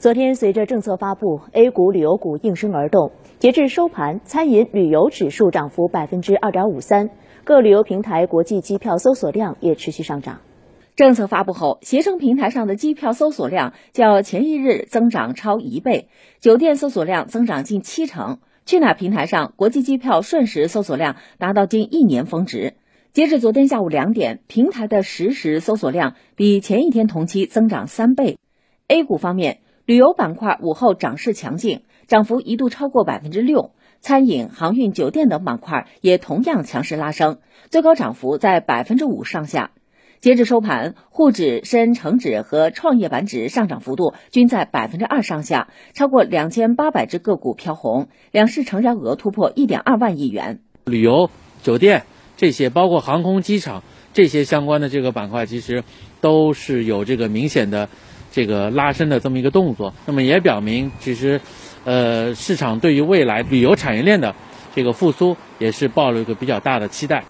昨天，随着政策发布，A 股旅游股应声而动。截至收盘，餐饮旅游指数涨幅百分之二点五三，各旅游平台国际机票搜索量也持续上涨。政策发布后，携程平台上的机票搜索量较前一日增长超一倍，酒店搜索量增长近七成。去哪儿平台上国际机票瞬时搜索量达到近一年峰值。截至昨天下午两点，平台的实时搜索量比前一天同期增长三倍。A 股方面。旅游板块午后涨势强劲，涨幅一度超过百分之六。餐饮、航运、酒店等板块也同样强势拉升，最高涨幅在百分之五上下。截至收盘，沪指、深成指和创业板指上涨幅度均在百分之二上下，超过两千八百只个股飘红，两市成交额突破一点二万亿元。旅游、酒店这些，包括航空、机场这些相关的这个板块，其实都是有这个明显的。这个拉伸的这么一个动作，那么也表明，其实，呃，市场对于未来旅游产业链的这个复苏，也是抱了一个比较大的期待。